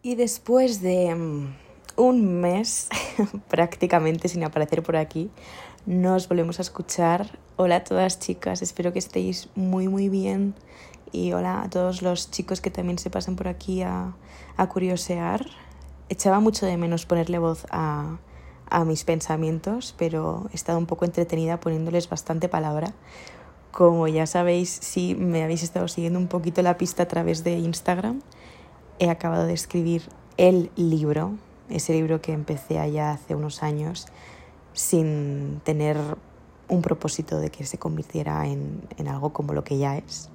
Y después de mm, un mes prácticamente sin aparecer por aquí, nos volvemos a escuchar. Hola a todas chicas, espero que estéis muy muy bien y hola a todos los chicos que también se pasan por aquí a, a curiosear. Echaba mucho de menos ponerle voz a, a mis pensamientos, pero he estado un poco entretenida poniéndoles bastante palabra. Como ya sabéis, si me habéis estado siguiendo un poquito la pista a través de Instagram, he acabado de escribir el libro, ese libro que empecé allá hace unos años sin tener un propósito de que se convirtiera en, en algo como lo que ya es.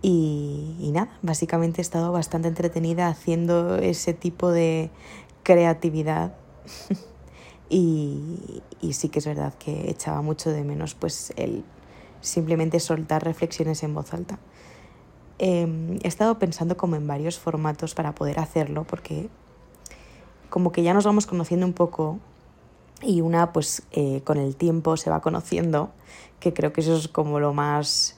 Y, nada, básicamente he estado bastante entretenida haciendo ese tipo de creatividad. y, y, sí que es verdad que echaba mucho de menos pues el simplemente soltar reflexiones en voz alta. Eh, he estado pensando como en varios formatos para poder hacerlo porque como que ya nos vamos conociendo un poco y una pues eh, con el tiempo se va conociendo, que creo que eso es como lo más,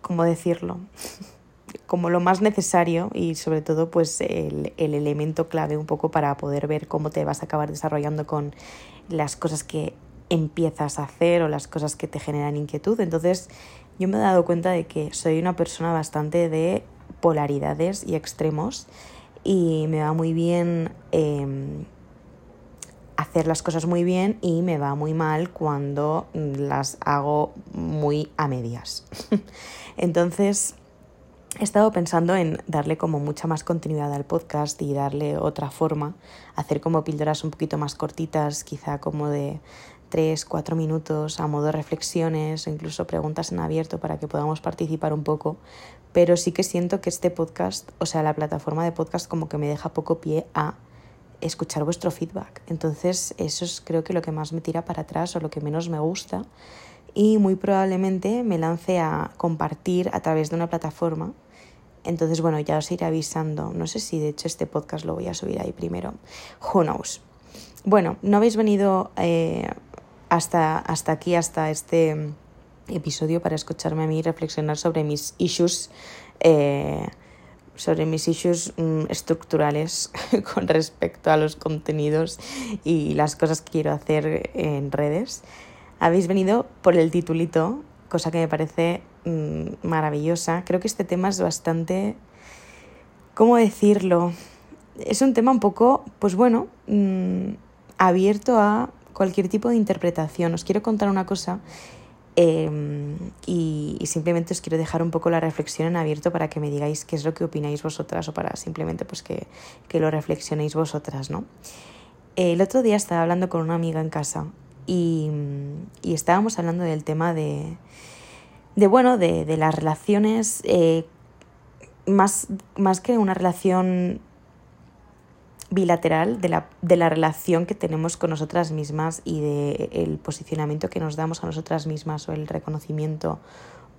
¿cómo decirlo? como lo más necesario y sobre todo pues el, el elemento clave un poco para poder ver cómo te vas a acabar desarrollando con las cosas que empiezas a hacer o las cosas que te generan inquietud. Entonces yo me he dado cuenta de que soy una persona bastante de polaridades y extremos y me va muy bien eh, hacer las cosas muy bien y me va muy mal cuando las hago muy a medias. Entonces, he estado pensando en darle como mucha más continuidad al podcast y darle otra forma, hacer como píldoras un poquito más cortitas, quizá como de tres, cuatro minutos a modo de reflexiones o incluso preguntas en abierto para que podamos participar un poco. Pero sí que siento que este podcast, o sea, la plataforma de podcast como que me deja poco pie a escuchar vuestro feedback. Entonces, eso es creo que lo que más me tira para atrás o lo que menos me gusta. Y muy probablemente me lance a compartir a través de una plataforma. Entonces, bueno, ya os iré avisando. No sé si de hecho este podcast lo voy a subir ahí primero. Who knows. Bueno, no habéis venido eh, hasta, hasta aquí, hasta este episodio para escucharme a mí reflexionar sobre mis issues, eh, sobre mis issues mm, estructurales con respecto a los contenidos y las cosas que quiero hacer en redes. Habéis venido por el titulito, cosa que me parece mm, maravillosa. Creo que este tema es bastante, ¿cómo decirlo? Es un tema un poco, pues bueno, mm, abierto a cualquier tipo de interpretación. Os quiero contar una cosa y, y, simplemente os quiero dejar un poco la reflexión en abierto para que me digáis qué es lo que opináis vosotras o para simplemente pues que, que lo reflexionéis vosotras, ¿no? El otro día estaba hablando con una amiga en casa y, y estábamos hablando del tema de, de bueno, de, de las relaciones, eh, más, más que una relación bilateral de la, de la relación que tenemos con nosotras mismas y del el posicionamiento que nos damos a nosotras mismas o el reconocimiento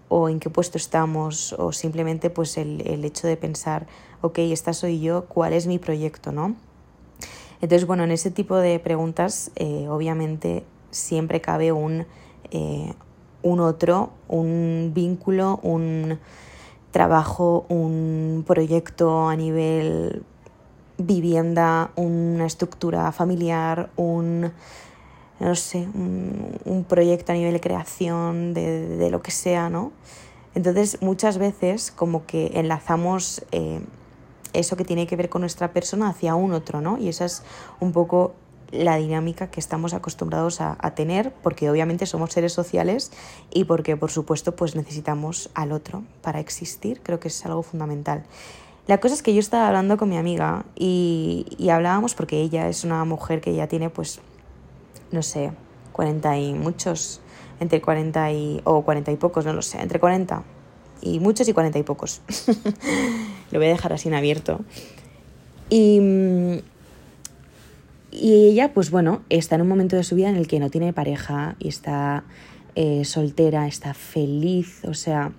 o en qué puesto estamos o simplemente pues el, el hecho de pensar, ok, esta soy yo, ¿cuál es mi proyecto? ¿no? Entonces, bueno, en ese tipo de preguntas eh, obviamente siempre cabe un, eh, un otro, un vínculo, un trabajo, un proyecto a nivel vivienda, una estructura familiar, un, no sé, un, un proyecto a nivel de creación, de, de, lo que sea, ¿no? Entonces, muchas veces como que enlazamos eh, eso que tiene que ver con nuestra persona hacia un otro, ¿no? Y esa es un poco la dinámica que estamos acostumbrados a, a, tener, porque obviamente somos seres sociales y porque, por supuesto, pues necesitamos al otro para existir. Creo que es algo fundamental. La cosa es que yo estaba hablando con mi amiga y, y hablábamos porque ella es una mujer que ya tiene pues, no sé, 40 y muchos, entre 40 y, o 40 y pocos, no lo sé, entre 40 y muchos y 40 y pocos. lo voy a dejar así en abierto. Y, y ella, pues bueno, está en un momento de su vida en el que no tiene pareja y está eh, soltera, está feliz, o sea,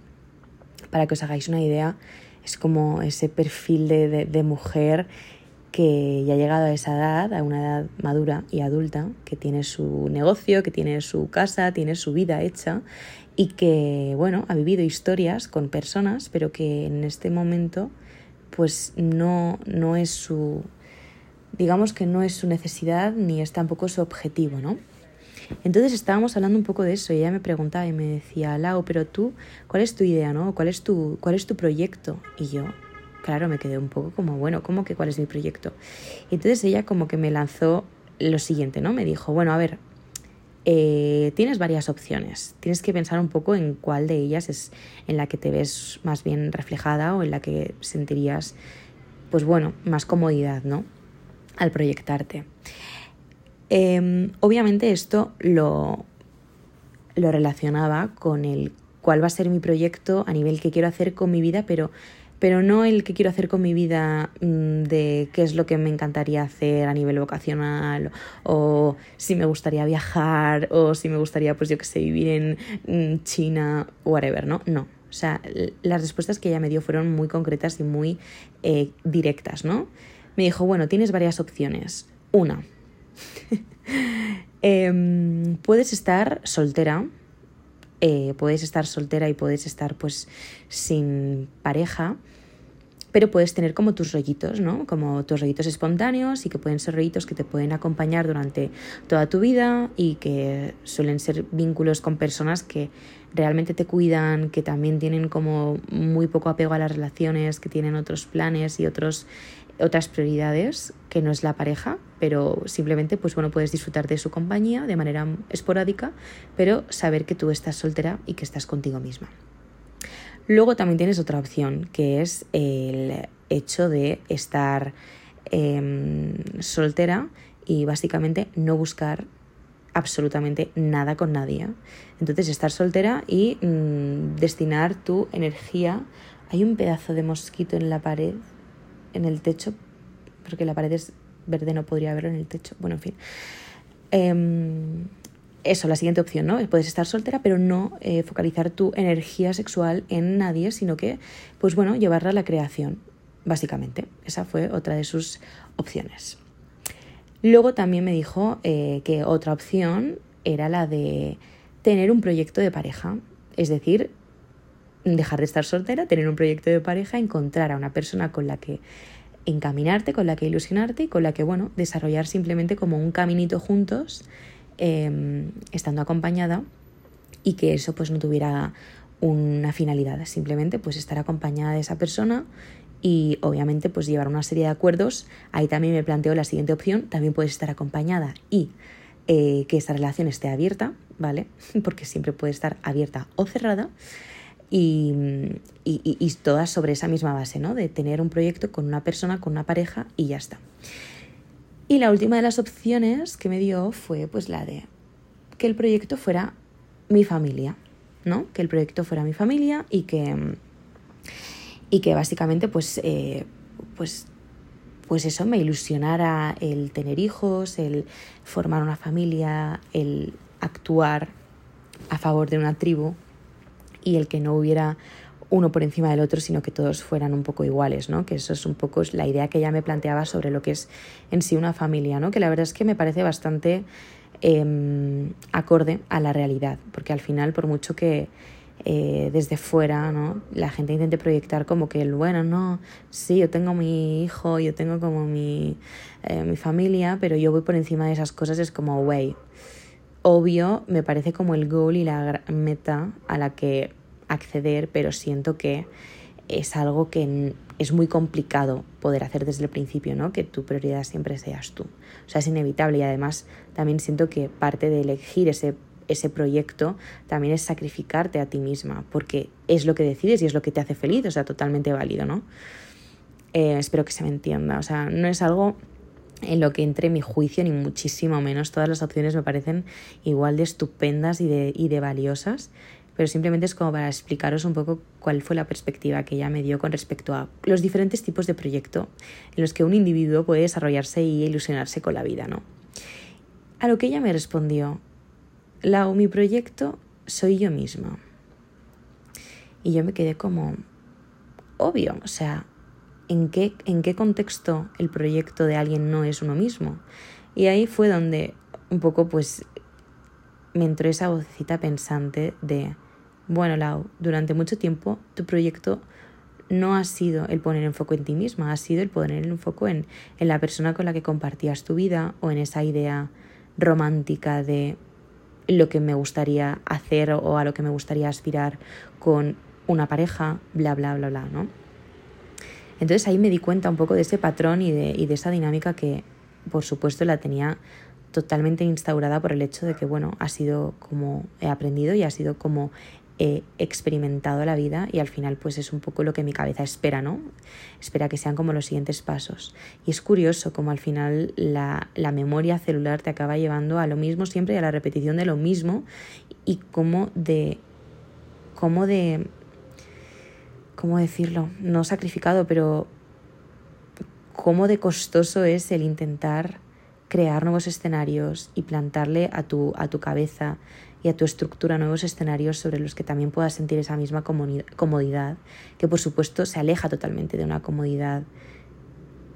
para que os hagáis una idea, es como ese perfil de, de, mujer que ya ha llegado a esa edad, a una edad madura y adulta, que tiene su negocio, que tiene su casa, tiene su vida hecha y que, bueno, ha vivido historias con personas, pero que en este momento pues no, no es su, digamos que no es su necesidad ni es tampoco su objetivo, ¿no? Entonces estábamos hablando un poco de eso y ella me preguntaba y me decía, Lau, pero tú, ¿cuál es tu idea, no? ¿Cuál es tu, cuál es tu proyecto? Y yo, claro, me quedé un poco como, bueno, ¿cómo que cuál es mi proyecto? Y entonces ella como que me lanzó lo siguiente, ¿no? Me dijo, bueno, a ver, eh, tienes varias opciones. Tienes que pensar un poco en cuál de ellas es en la que te ves más bien reflejada o en la que sentirías, pues bueno, más comodidad, ¿no? Al proyectarte. Em, obviamente esto lo, lo relacionaba con el cuál va a ser mi proyecto a nivel que quiero hacer con mi vida, pero, pero no el que quiero hacer con mi vida mm, de qué es lo que me encantaría hacer a nivel vocacional o si me gustaría viajar o si me gustaría, pues yo que sé, vivir en mm, China, whatever, ¿no? No. O sea, las respuestas que ella me dio fueron muy concretas y muy eh, directas, ¿no? Me dijo, bueno, tienes varias opciones. Una, Em, puedes estar soltera, eh, puedes estar soltera y puedes estar pues sin pareja, pero puedes tener como tus rollitos, ¿no? Como tus rollitos espontáneos y que pueden ser rollitos que te pueden acompañar durante toda tu vida y que suelen ser vínculos con personas que realmente te cuidan, que también tienen como muy poco apego a las relaciones, que tienen otros planes y otros otras prioridades que no es la pareja, pero simplemente pues bueno, puedes disfrutar de su compañía de manera esporádica, pero saber que tú estás soltera y que estás contigo misma. Luego también tienes otra opción, que es el hecho de estar em, soltera y básicamente no buscar absolutamente nada con nadie. Entonces estar soltera y mm, destinar tu energía. Hay un pedazo de mosquito en la pared en el techo, porque la pared es verde, no podría verlo en el techo. Bueno, en fin. Em, eso, la siguiente opción, ¿no? Puedes estar soltera, pero no eh, focalizar tu energía sexual en nadie, sino que, pues bueno, llevarla a la creación, básicamente. Esa fue otra de sus opciones. Luego también me dijo eh, que otra opción era la de tener un proyecto de pareja, es decir, dejar de estar soltera, tener un proyecto de pareja, encontrar a una persona con la que encaminarte, con la que ilusionarte y con la que, bueno, desarrollar simplemente como un caminito juntos, em, estando acompañada y que eso pues no tuviera una finalidad, simplemente pues estar acompañada de esa persona y obviamente pues llevar una serie de acuerdos. Ahí también me planteo la siguiente opción, también puedes estar acompañada y eh, que esta relación esté abierta, ¿vale? Porque siempre puede estar abierta o cerrada y, y, todas sobre esa misma base, ¿no? De tener un proyecto con una persona, con una pareja y ya está. Y la última de las opciones que me dio fue pues la de que el proyecto fuera mi familia, ¿no? Que el proyecto fuera mi familia y que, y que básicamente pues, eh, pues, pues eso me ilusionara el tener hijos, el formar una familia, el actuar a favor de una tribu y el que no hubiera uno por encima del otro, sino que todos fueran un poco iguales, ¿no? Que eso es un poco la idea que ella me planteaba sobre lo que es en sí una familia, ¿no? Que la verdad es que me parece bastante em, acorde a la realidad, porque al final, por mucho que eh, desde fuera, ¿no? La gente intente proyectar como que, el bueno, no, sí, yo tengo mi hijo, yo tengo como mi, eh, mi familia, pero yo voy por encima de esas cosas, es como, wey, obvio, me parece como el goal y la meta a la que acceder, pero siento que es algo que es muy complicado poder hacer desde el principio, ¿no? Que tu prioridad siempre seas tú. O sea, es inevitable y además también siento que parte de elegir ese, ese proyecto también es sacrificarte a ti misma, porque es lo que decides y es lo que te hace feliz, o sea, totalmente válido, ¿no? Eh, espero que se me entienda, o sea, no es algo en lo que entre mi juicio, ni muchísimo menos. Todas las opciones me parecen igual de estupendas y de, y de valiosas, pero simplemente es como para explicaros un poco cuál fue la perspectiva que ella me dio con respecto a los diferentes tipos de proyecto en los que un individuo puede desarrollarse y ilusionarse con la vida, ¿no? A lo que ella me respondió, Lau, mi proyecto soy yo misma. Y yo me quedé como, obvio, o sea, en qué, en qué contexto el proyecto de alguien no es uno mismo. Y ahí fue donde un poco pues me entró esa vocecita pensante de, bueno, Lau, durante mucho tiempo tu proyecto no ha sido el poner en foco en ti misma, ha sido el poner en foco en, en la persona con la que compartías tu vida o en esa idea romántica de lo que me gustaría hacer o a lo que me gustaría aspirar con una pareja, bla, bla, bla, bla, ¿no? Entonces ahí me di cuenta un poco de ese patrón y de, y de esa dinámica que, por supuesto, la tenía totalmente instaurada por el hecho de que, bueno, ha sido como he aprendido y ha sido como he experimentado la vida y al final pues es un poco lo que mi cabeza espera, ¿no? Espera que sean como los siguientes pasos. Y es curioso como al final la, la memoria celular te acaba llevando a lo mismo siempre y a la repetición de lo mismo y como de... como de... ¿Cómo decirlo? No sacrificado, pero cómo de costoso es el intentar crear nuevos escenarios y plantarle a tu, a tu cabeza y a tu estructura nuevos escenarios sobre los que también puedas sentir esa misma comodidad, que por supuesto se aleja totalmente de una comodidad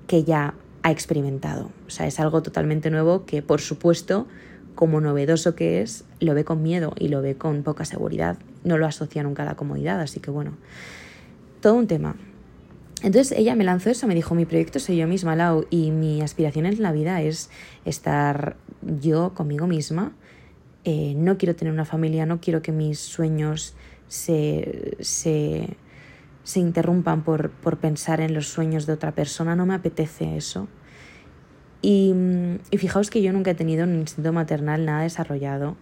que ya ha experimentado. O sea, es algo totalmente nuevo que por supuesto, como novedoso que es, lo ve con miedo y lo ve con poca seguridad. No lo asocia nunca a la comodidad, así que bueno, todo un tema. Entonces ella me lanzó eso, me dijo, mi proyecto soy yo misma, Lau, y mi aspiración en la vida es estar yo conmigo misma, eh, no quiero tener una familia, no quiero que mis sueños se, se, se interrumpan por, por, pensar en los sueños de otra persona, no me apetece eso. Y, y fijaos que yo nunca he tenido un instinto maternal nada desarrollado,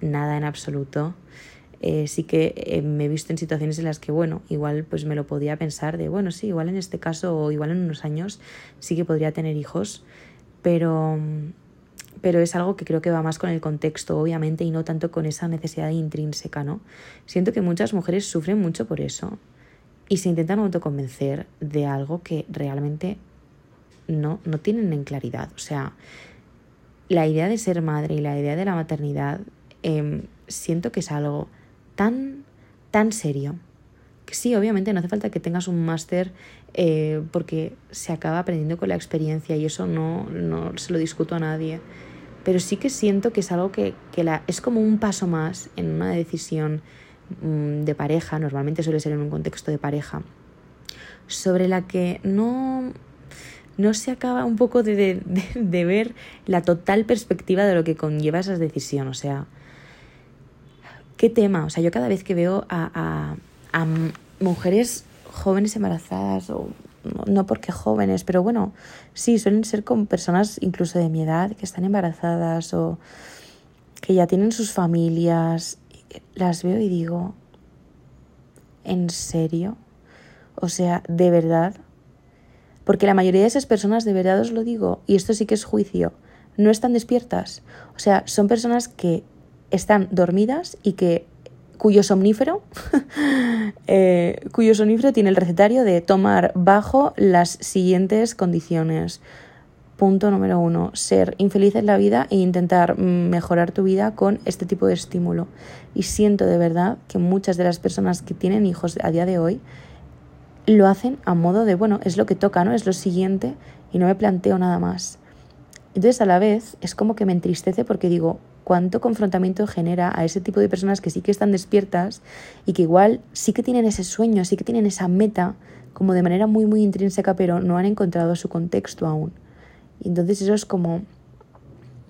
nada en absoluto. Eh, sí que eh, me he visto en situaciones en las que, bueno, igual pues me lo podía pensar de, bueno, sí, igual en este caso o igual en unos años sí que podría tener hijos, pero pero es algo que creo que va más con el contexto, obviamente, y no tanto con esa necesidad intrínseca, ¿no? Siento que muchas mujeres sufren mucho por eso y se intentan autoconvencer de algo que realmente no, no tienen en claridad. O sea, la idea de ser madre y la idea de la maternidad em, siento que es algo tan, tan serio. Que sí, obviamente no hace falta que tengas un máster eh, porque se acaba aprendiendo con la experiencia y eso no, no se lo discuto a nadie pero sí que siento que es algo que, la, es como un paso más en una decisión mm, de pareja, normalmente suele ser en un contexto de pareja, sobre la que no, no se acaba un poco de, de, ver la total perspectiva de lo que conlleva esa decisión. O sea, ¿qué tema? O sea, yo cada vez que veo a, a, a mujeres jóvenes embarazadas o no porque jóvenes, pero bueno, sí, suelen ser con personas incluso de mi edad que están embarazadas o que ya tienen sus familias. Las veo y digo, ¿en serio? O sea, ¿de verdad? Porque la mayoría de esas personas, de verdad os lo digo, y esto sí que es juicio, no están despiertas. O sea, son personas que están dormidas y que cuyo somnífero, eh, cuyo somnífero tiene el recetario de tomar bajo las siguientes condiciones. Punto número uno, ser infeliz en la vida e intentar mejorar tu vida con este tipo de estímulo. Y siento de verdad que muchas de las personas que tienen hijos a día de hoy lo hacen a modo de, bueno, es lo que toca, ¿no? Es lo siguiente y no me planteo nada más. Entonces a la vez es como que me entristece porque digo, cuánto confrontamiento genera a ese tipo de personas que sí que están despiertas y que igual sí que tienen ese sueño, sí que tienen esa meta como de manera muy muy intrínseca, pero no han encontrado su contexto aún. Y entonces eso es como,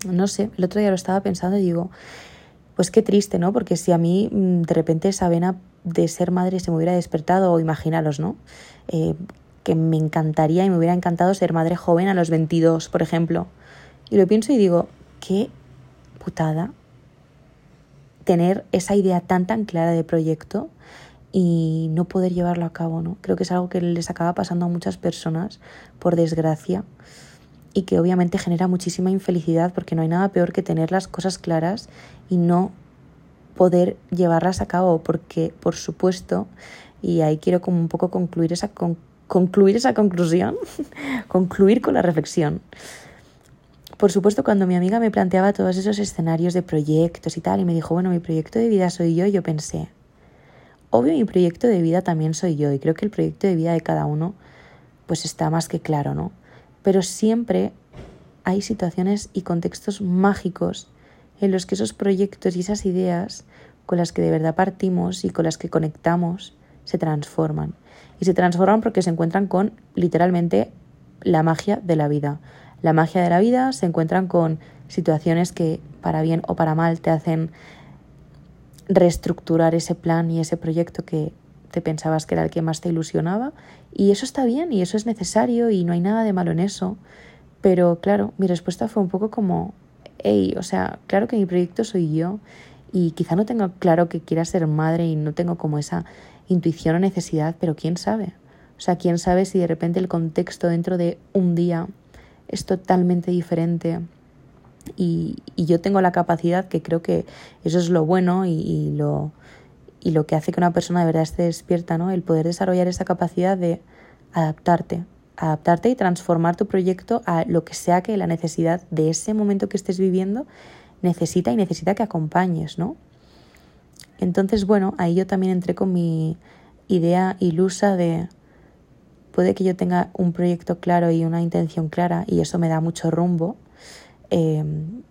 no sé, el otro día lo estaba pensando y digo, pues qué triste, ¿no? Porque si a mí mm, de repente esa vena de ser madre se me hubiera despertado, o imaginaros, ¿no? Eh, que me encantaría y me hubiera encantado ser madre joven a los 22, por ejemplo. Y lo pienso y digo, qué tener esa idea tan tan clara de proyecto y no poder llevarlo a cabo, ¿no? Creo que es algo que les acaba pasando a muchas personas, por desgracia, y que obviamente genera muchísima infelicidad porque no hay nada peor que tener las cosas claras y no poder llevarlas a cabo, porque por supuesto, y ahí quiero como un poco concluir esa, concluir esa conclusión, concluir con la reflexión. Por supuesto, cuando mi amiga me planteaba todos esos escenarios de proyectos y tal, y me dijo, bueno, mi proyecto de vida soy yo, yo pensé, obvio mi proyecto de vida también soy yo, y creo que el proyecto de vida de cada uno, pues está más que claro, ¿no? Pero siempre hay situaciones y contextos mágicos en los que esos proyectos y esas ideas con las que de verdad partimos y con las que conectamos se transforman. Y se transforman porque se encuentran con literalmente la magia de la vida. La magia de la vida se encuentran con situaciones que para bien o para mal te hacen reestructurar ese plan y ese proyecto que te pensabas que era el que más te ilusionaba. Y eso está bien y eso es necesario y no hay nada de malo en eso. Pero claro, mi respuesta fue un poco como, hey, o sea, claro que mi proyecto soy yo y quizá no tengo claro que quiera ser madre y no tengo como esa intuición o necesidad, pero quién sabe. O sea, quién sabe si de repente el contexto dentro de un día es totalmente diferente y, yo tengo la capacidad, que creo que eso es lo bueno y, lo, y lo que hace que una persona de verdad esté despierta, ¿no? El poder desarrollar esa capacidad de adaptarte, adaptarte y transformar tu proyecto a lo que sea que la necesidad de ese momento que estés viviendo necesita y necesita que acompañes, ¿no? Entonces, bueno, ahí yo también entré con mi idea ilusa de puede que yo tenga un proyecto claro y una intención clara y eso me da mucho rumbo, em,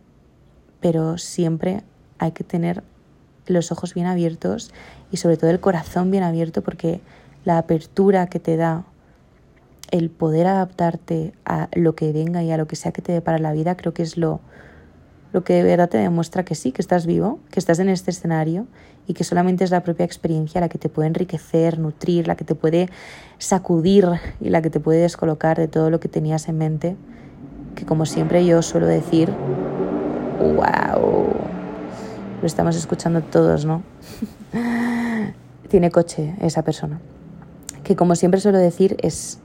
pero siempre hay que tener los ojos bien abiertos y sobre todo el corazón bien abierto porque la apertura que te da el poder adaptarte a lo que venga y a lo que sea que te dé para la vida creo que es lo, lo que de verdad te demuestra que sí, que estás vivo, que estás en este escenario y que solamente es la propia experiencia la que te puede enriquecer, nutrir, la que te puede sacudir y la que te puede descolocar de todo lo que tenías en mente, que como siempre yo suelo decir, wow, lo estamos escuchando todos, ¿no? Tiene coche esa persona, que como siempre suelo decir es,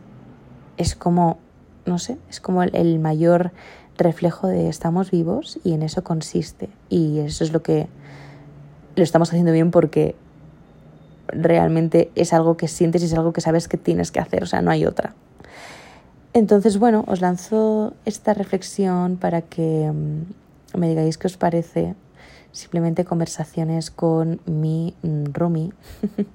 es como, no sé, es como el mayor reflejo de estamos vivos y en eso consiste. Y eso es lo que lo estamos haciendo bien porque realmente es algo que sientes y es algo que sabes que tienes que hacer, o sea, no hay otra. Entonces, bueno, os lanzo esta reflexión para que mm, me digáis qué os parece. Simplemente conversaciones con mi mm, Rumi.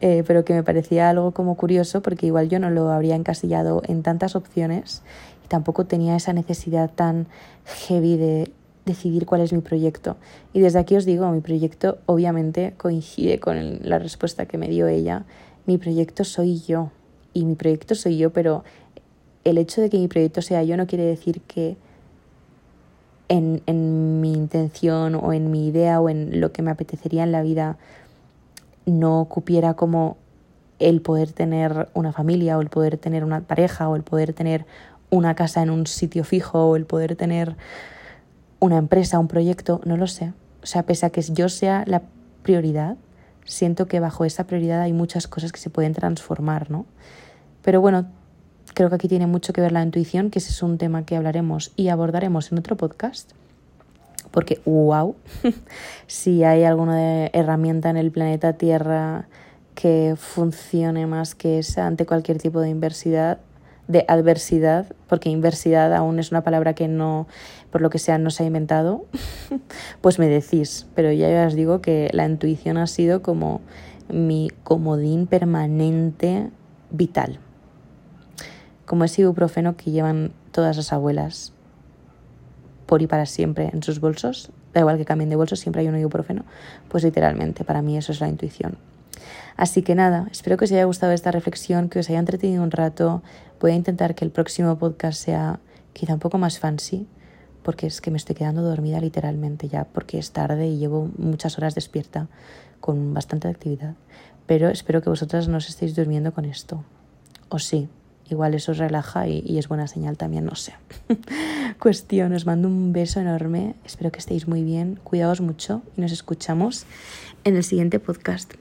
Eh, pero que me parecía algo como curioso porque igual yo no lo habría encasillado en tantas opciones y tampoco tenía esa necesidad tan heavy de decidir cuál es mi proyecto. Y desde aquí os digo, mi proyecto obviamente coincide con la respuesta que me dio ella. Mi proyecto soy yo. Y mi proyecto soy yo, pero el hecho de que mi proyecto sea yo no quiere decir que en, en mi intención o en mi idea o en lo que me apetecería en la vida no cupiera como el poder tener una familia o el poder tener una pareja o el poder tener una casa en un sitio fijo o el poder tener una empresa, un proyecto, no lo sé. O sea, pese a que yo sea la prioridad, siento que bajo esa prioridad hay muchas cosas que se pueden transformar, ¿no? Pero bueno, creo que aquí tiene mucho que ver la intuición, que ese es un tema que hablaremos y abordaremos en otro podcast. Porque, wow, si hay alguna herramienta en el planeta Tierra que funcione más que esa ante cualquier tipo de inversidad, de adversidad, porque inversidad aún es una palabra que no, por lo que sea, no se ha inventado, pues me decís. Pero ya os digo que la intuición ha sido como mi comodín permanente vital. Como ese ibuprofeno que llevan todas las abuelas por y para siempre en sus bolsos, da igual que cambien de bolso, siempre hay un ibuprofeno, pues literalmente para mí eso es la intuición. Así que nada, espero que os haya gustado esta reflexión, que os haya entretenido un rato. Voy a intentar que el próximo podcast sea quizá un poco más fancy, porque es que me estoy quedando dormida literalmente ya, porque es tarde y llevo muchas horas despierta con bastante actividad. Pero espero que vosotras no os estéis durmiendo con esto. O sí, igual eso os relaja y, y es buena señal también, no sé. Cuestión, os mando un beso enorme, espero que estéis muy bien, cuidaos mucho y nos escuchamos en el siguiente podcast.